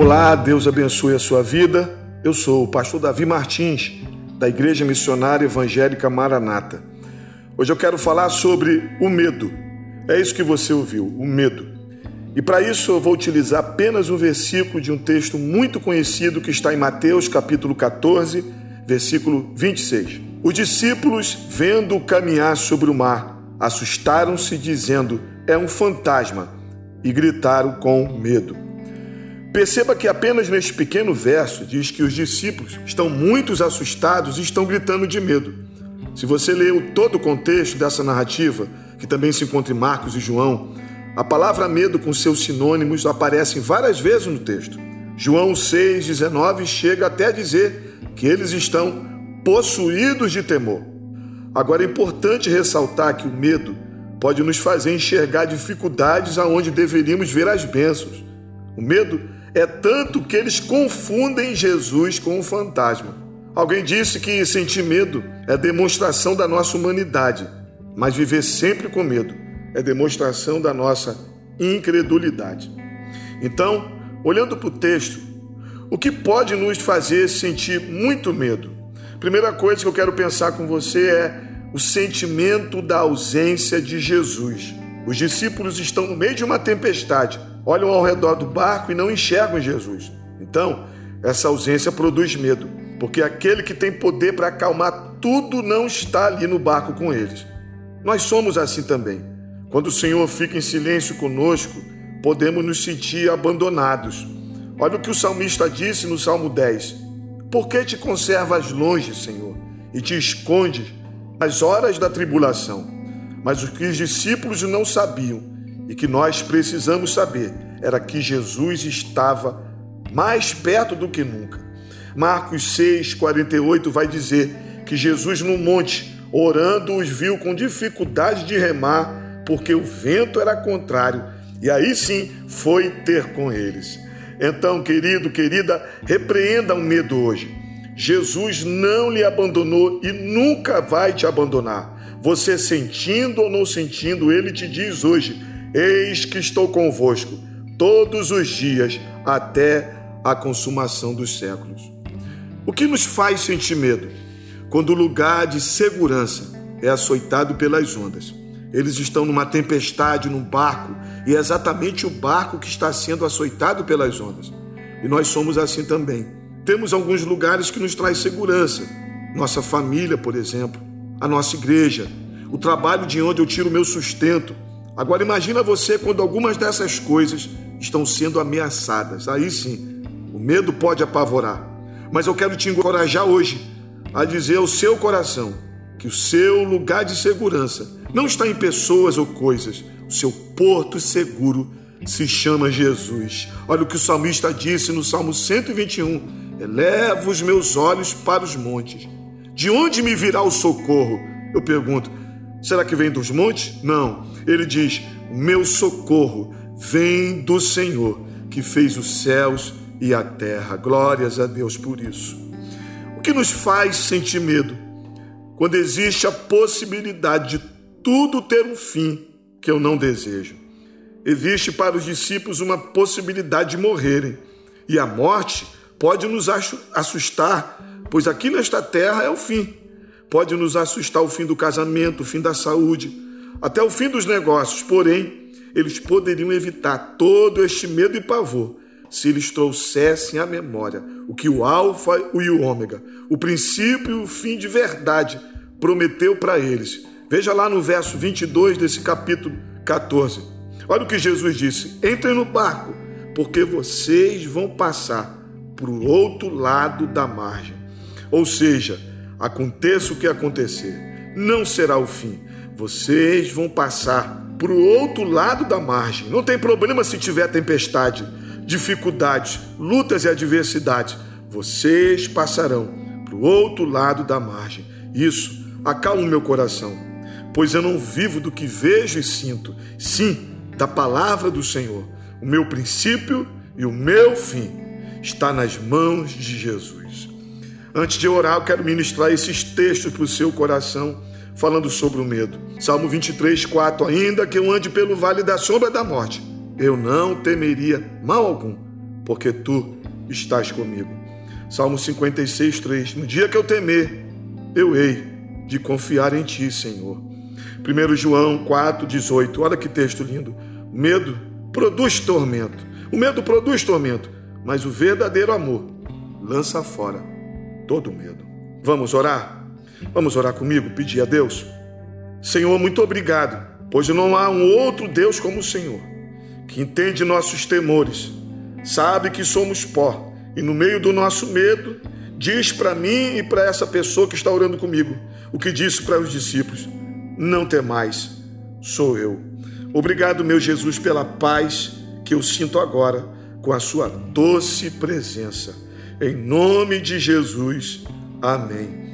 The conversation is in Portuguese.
Olá, Deus abençoe a sua vida. Eu sou o pastor Davi Martins, da Igreja Missionária Evangélica Maranata. Hoje eu quero falar sobre o medo. É isso que você ouviu, o medo. E para isso eu vou utilizar apenas um versículo de um texto muito conhecido que está em Mateus capítulo 14, versículo 26. Os discípulos, vendo-o caminhar sobre o mar, assustaram-se, dizendo: É um fantasma, e gritaram com medo. Perceba que apenas neste pequeno verso diz que os discípulos estão muito assustados e estão gritando de medo. Se você leu todo o contexto dessa narrativa, que também se encontra em Marcos e João, a palavra medo com seus sinônimos aparecem várias vezes no texto. João 6,19 chega até a dizer que eles estão possuídos de temor. Agora é importante ressaltar que o medo pode nos fazer enxergar dificuldades aonde deveríamos ver as bênçãos. O medo é tanto que eles confundem Jesus com um fantasma. Alguém disse que sentir medo é demonstração da nossa humanidade, mas viver sempre com medo é demonstração da nossa incredulidade. Então, olhando para o texto, o que pode nos fazer sentir muito medo? Primeira coisa que eu quero pensar com você é o sentimento da ausência de Jesus. Os discípulos estão no meio de uma tempestade, olham ao redor do barco e não enxergam Jesus. Então, essa ausência produz medo, porque aquele que tem poder para acalmar tudo não está ali no barco com eles. Nós somos assim também. Quando o Senhor fica em silêncio conosco, podemos nos sentir abandonados. Olha o que o salmista disse no Salmo 10: Por que te conservas longe, Senhor, e te escondes nas horas da tribulação? Mas o que os discípulos não sabiam e que nós precisamos saber era que Jesus estava mais perto do que nunca. Marcos 6, 48 vai dizer que Jesus no monte, orando, os viu com dificuldade de remar, porque o vento era contrário, e aí sim foi ter com eles. Então, querido, querida, repreenda o medo hoje. Jesus não lhe abandonou e nunca vai te abandonar. Você sentindo ou não sentindo, ele te diz hoje: Eis que estou convosco todos os dias até a consumação dos séculos. O que nos faz sentir medo? Quando o lugar de segurança é açoitado pelas ondas. Eles estão numa tempestade, num barco, e é exatamente o barco que está sendo açoitado pelas ondas. E nós somos assim também. Temos alguns lugares que nos traz segurança. Nossa família, por exemplo a nossa igreja, o trabalho de onde eu tiro o meu sustento. Agora imagina você quando algumas dessas coisas estão sendo ameaçadas. Aí sim, o medo pode apavorar. Mas eu quero te encorajar hoje a dizer ao seu coração que o seu lugar de segurança não está em pessoas ou coisas. O seu porto seguro se chama Jesus. Olha o que o salmista disse no Salmo 121: Eleva os meus olhos para os montes de onde me virá o socorro? Eu pergunto: será que vem dos montes? Não. Ele diz: meu socorro vem do Senhor, que fez os céus e a terra. Glórias a Deus por isso. O que nos faz sentir medo? Quando existe a possibilidade de tudo ter um fim que eu não desejo. Existe para os discípulos uma possibilidade de morrerem, e a morte pode nos assustar pois aqui nesta terra é o fim. Pode nos assustar o fim do casamento, o fim da saúde, até o fim dos negócios, porém, eles poderiam evitar todo este medo e pavor se eles trouxessem à memória o que o Alfa e o Ômega, o princípio e o fim de verdade, prometeu para eles. Veja lá no verso 22 desse capítulo 14. Olha o que Jesus disse: Entrem no barco, porque vocês vão passar para o outro lado da margem. Ou seja, aconteça o que acontecer, não será o fim. Vocês vão passar para o outro lado da margem. Não tem problema se tiver tempestade, dificuldades, lutas e adversidades. Vocês passarão para o outro lado da margem. Isso acalma o meu coração, pois eu não vivo do que vejo e sinto, sim da palavra do Senhor. O meu princípio e o meu fim está nas mãos de Jesus. Antes de orar, eu quero ministrar esses textos para o seu coração, falando sobre o medo. Salmo 23, 4. Ainda que eu ande pelo vale da sombra da morte, eu não temeria mal algum, porque tu estás comigo. Salmo 56, 3. No dia que eu temer, eu hei de confiar em ti, Senhor. 1 João 4, 18. Olha que texto lindo. O medo produz tormento. O medo produz tormento, mas o verdadeiro amor lança fora todo medo. Vamos orar? Vamos orar comigo, pedir a Deus. Senhor, muito obrigado, pois não há um outro Deus como o Senhor, que entende nossos temores, sabe que somos pó e no meio do nosso medo, diz para mim e para essa pessoa que está orando comigo o que disse para os discípulos: Não temais, sou eu. Obrigado, meu Jesus, pela paz que eu sinto agora com a sua doce presença. Em nome de Jesus. Amém.